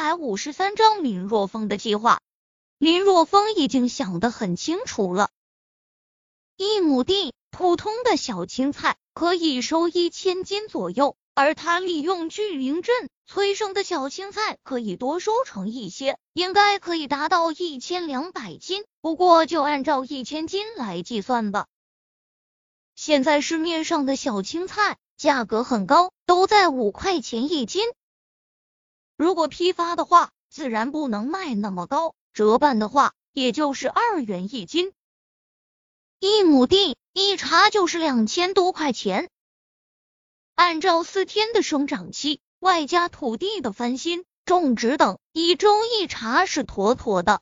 百五十三章林若风的计划。林若风已经想得很清楚了，一亩地普通的小青菜可以收一千斤左右，而他利用聚灵阵催生的小青菜可以多收成一些，应该可以达到一千两百斤。不过就按照一千斤来计算吧。现在市面上的小青菜价格很高，都在五块钱一斤。如果批发的话，自然不能卖那么高。折半的话，也就是二元一斤，一亩地一茬就是两千多块钱。按照四天的生长期，外加土地的翻新、种植等，一周一茬是妥妥的。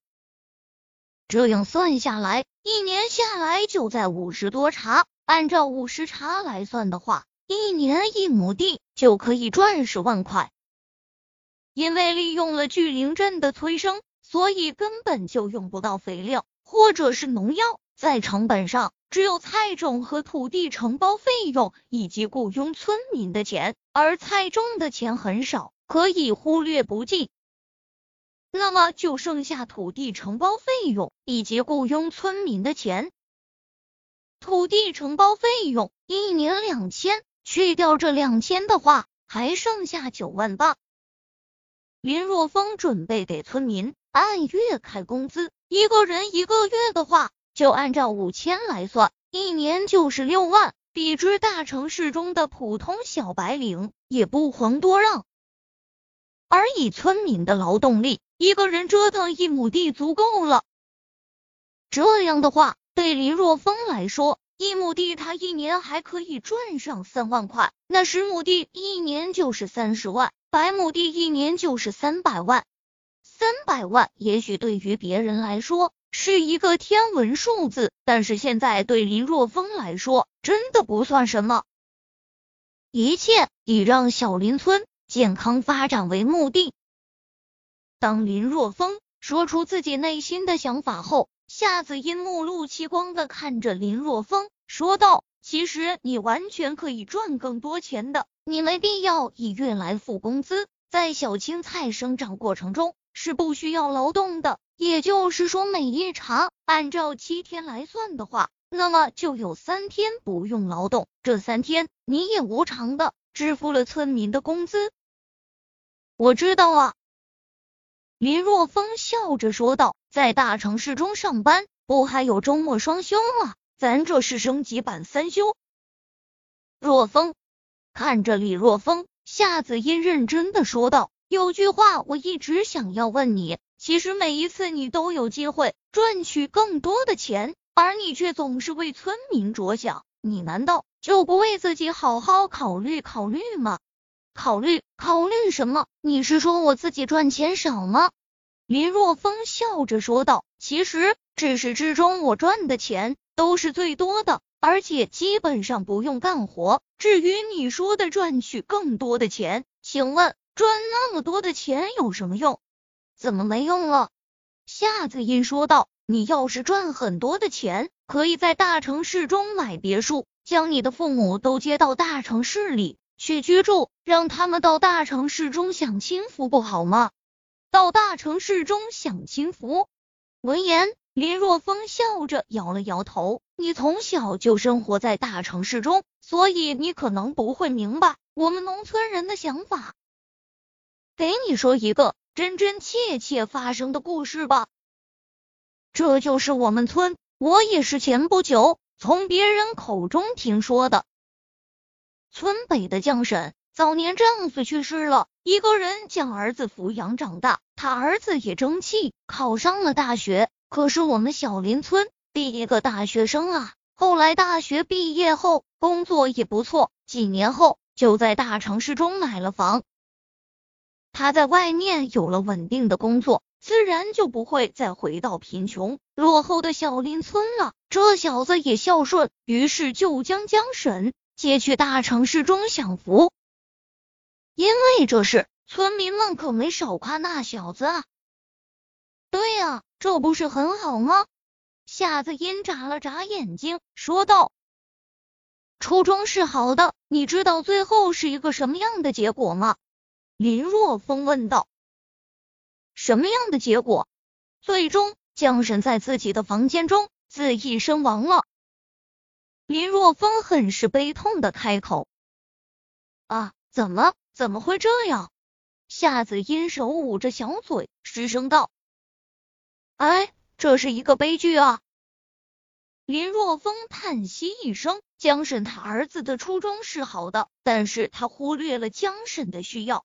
这样算下来，一年下来就在五十多茬。按照五十茬来算的话，一年一亩地就可以赚十万块。因为利用了聚灵阵的催生。所以根本就用不到肥料或者是农药，在成本上只有菜种和土地承包费用以及雇佣村民的钱，而菜种的钱很少，可以忽略不计。那么就剩下土地承包费用以及雇佣村民的钱。土地承包费用一年两千，去掉这两千的话，还剩下九万八。林若风准备给村民。按月开工资，一个人一个月的话，就按照五千来算，一年就是六万，比之大城市中的普通小白领也不遑多让。而以村民的劳动力，一个人折腾一亩地足够了。这样的话，对林若风来说，一亩地他一年还可以赚上三万块，那十亩地一年就是三十万，百亩地一年就是三百万。三百万也许对于别人来说是一个天文数字，但是现在对林若风来说真的不算什么。一切以让小林村健康发展为目的。当林若风说出自己内心的想法后，夏子音目露奇光的看着林若风说道：“其实你完全可以赚更多钱的，你没必要以月来付工资，在小青菜生长过程中。”是不需要劳动的，也就是说，每一茬按照七天来算的话，那么就有三天不用劳动。这三天你也无偿的支付了村民的工资。我知道啊，林若风笑着说道，在大城市中上班不还有周末双休吗？咱这是升级版三修。若风看着李若风，夏子音认真的说道。有句话我一直想要问你，其实每一次你都有机会赚取更多的钱，而你却总是为村民着想，你难道就不为自己好好考虑考虑吗？考虑考虑什么？你是说我自己赚钱少吗？林若风笑着说道，其实至始至终我赚的钱都是最多的，而且基本上不用干活。至于你说的赚取更多的钱，请问？赚那么多的钱有什么用？怎么没用了？夏子音说道：“你要是赚很多的钱，可以在大城市中买别墅，将你的父母都接到大城市里去居住，让他们到大城市中享清福，不好吗？”到大城市中享清福。闻言，林若风笑着摇了摇头：“你从小就生活在大城市中，所以你可能不会明白我们农村人的想法。”给你说一个真真切切发生的故事吧。这就是我们村，我也是前不久从别人口中听说的。村北的江婶早年丈夫去世了，一个人将儿子抚养长大，他儿子也争气，考上了大学。可是我们小林村第一个大学生啊，后来大学毕业后工作也不错，几年后就在大城市中买了房。他在外面有了稳定的工作，自然就不会再回到贫穷落后的小林村了。这小子也孝顺，于是就将江婶接去大城市中享福。因为这事，村民们可没少夸那小子啊。对呀，这不是很好吗？夏子音眨了眨眼睛，说道：“初衷是好的，你知道最后是一个什么样的结果吗？”林若风问道：“什么样的结果？最终，江神在自己的房间中自缢身亡了。林若风很是悲痛的开口：“啊，怎么怎么会这样？”夏子音手捂着小嘴，失声道：“哎，这是一个悲剧啊！”林若风叹息一声：“江婶他儿子的初衷是好的，但是他忽略了江婶的需要。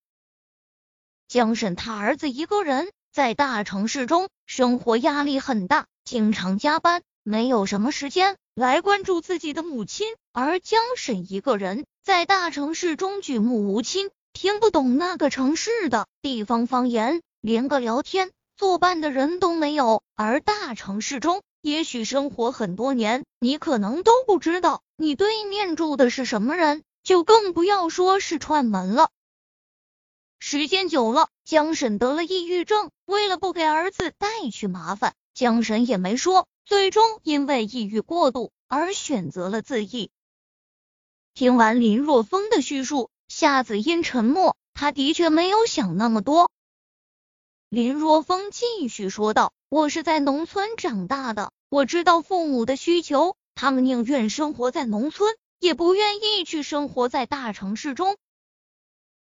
江婶他儿子一个人在大城市中生活，压力很大，经常加班，没有什么时间来关注自己的母亲。而江婶一个人在大城市中举目无亲。”听不懂那个城市的地方方言，连个聊天作伴的人都没有。而大城市中，也许生活很多年，你可能都不知道你对面住的是什么人，就更不要说是串门了。时间久了，江婶得了抑郁症，为了不给儿子带去麻烦，江婶也没说，最终因为抑郁过度而选择了自缢。听完林若风的叙述。夏子音沉默，他的确没有想那么多。林若风继续说道：“我是在农村长大的，我知道父母的需求，他们宁愿生活在农村，也不愿意去生活在大城市中。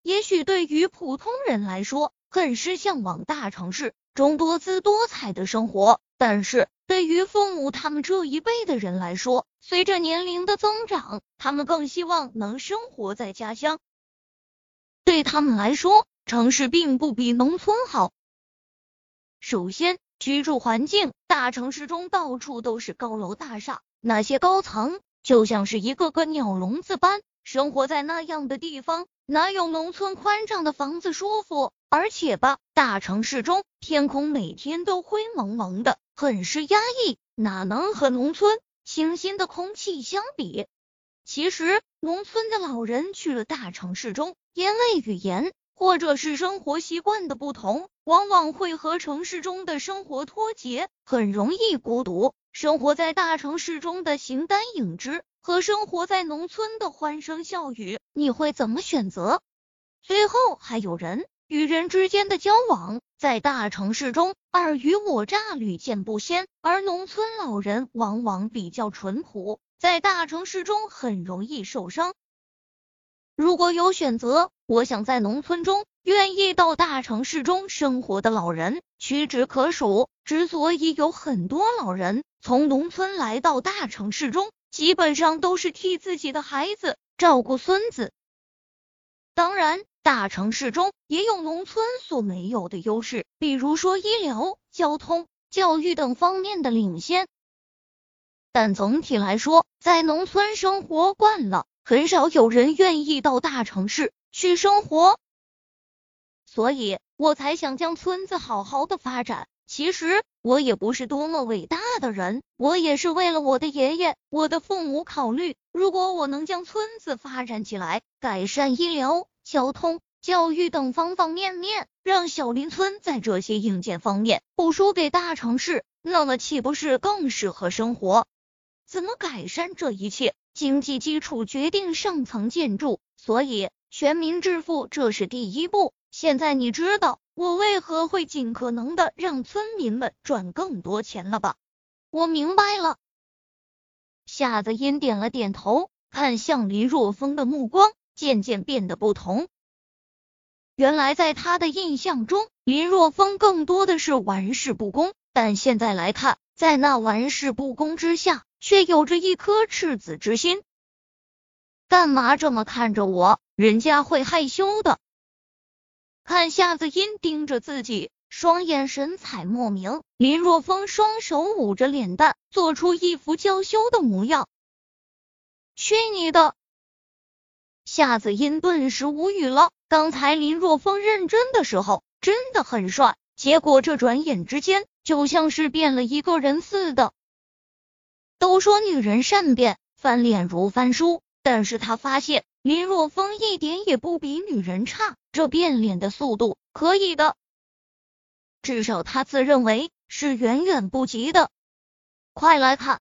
也许对于普通人来说，很是向往大城市中多姿多彩的生活，但是对于父母他们这一辈的人来说，随着年龄的增长，他们更希望能生活在家乡。对他们来说，城市并不比农村好。首先，居住环境，大城市中到处都是高楼大厦，那些高层就像是一个个鸟笼子般。生活在那样的地方，哪有农村宽敞的房子舒服？而且吧，大城市中天空每天都灰蒙蒙的，很是压抑，哪能和农村？清新的空气相比，其实农村的老人去了大城市中，因为语言或者是生活习惯的不同，往往会和城市中的生活脱节，很容易孤独。生活在大城市中的形单影只，和生活在农村的欢声笑语，你会怎么选择？最后还有人与人之间的交往。在大城市中，尔虞我诈屡见不鲜，而农村老人往往比较淳朴，在大城市中很容易受伤。如果有选择，我想在农村中，愿意到大城市中生活的老人屈指可数。之所以有很多老人从农村来到大城市中，基本上都是替自己的孩子照顾孙子。当然。大城市中也有农村所没有的优势，比如说医疗、交通、教育等方面的领先。但总体来说，在农村生活惯了，很少有人愿意到大城市去生活，所以我才想将村子好好的发展。其实我也不是多么伟大的人，我也是为了我的爷爷、我的父母考虑。如果我能将村子发展起来，改善医疗。交通、教育等方方面面，让小林村在这些硬件方面不输给大城市，那么岂不是更适合生活？怎么改善这一切？经济基础决定上层建筑，所以全民致富这是第一步。现在你知道我为何会尽可能的让村民们赚更多钱了吧？我明白了。夏子音点了点头，看向林若风的目光。渐渐变得不同。原来在他的印象中，林若风更多的是玩世不恭，但现在来看，在那玩世不恭之下，却有着一颗赤子之心。干嘛这么看着我？人家会害羞的。看夏子音盯着自己，双眼神采莫名。林若风双手捂着脸蛋，做出一副娇羞的模样。去你的！夏子音顿时无语了。刚才林若风认真的时候真的很帅，结果这转眼之间就像是变了一个人似的。都说女人善变，翻脸如翻书，但是他发现林若风一点也不比女人差，这变脸的速度可以的，至少他自认为是远远不及的。快来看，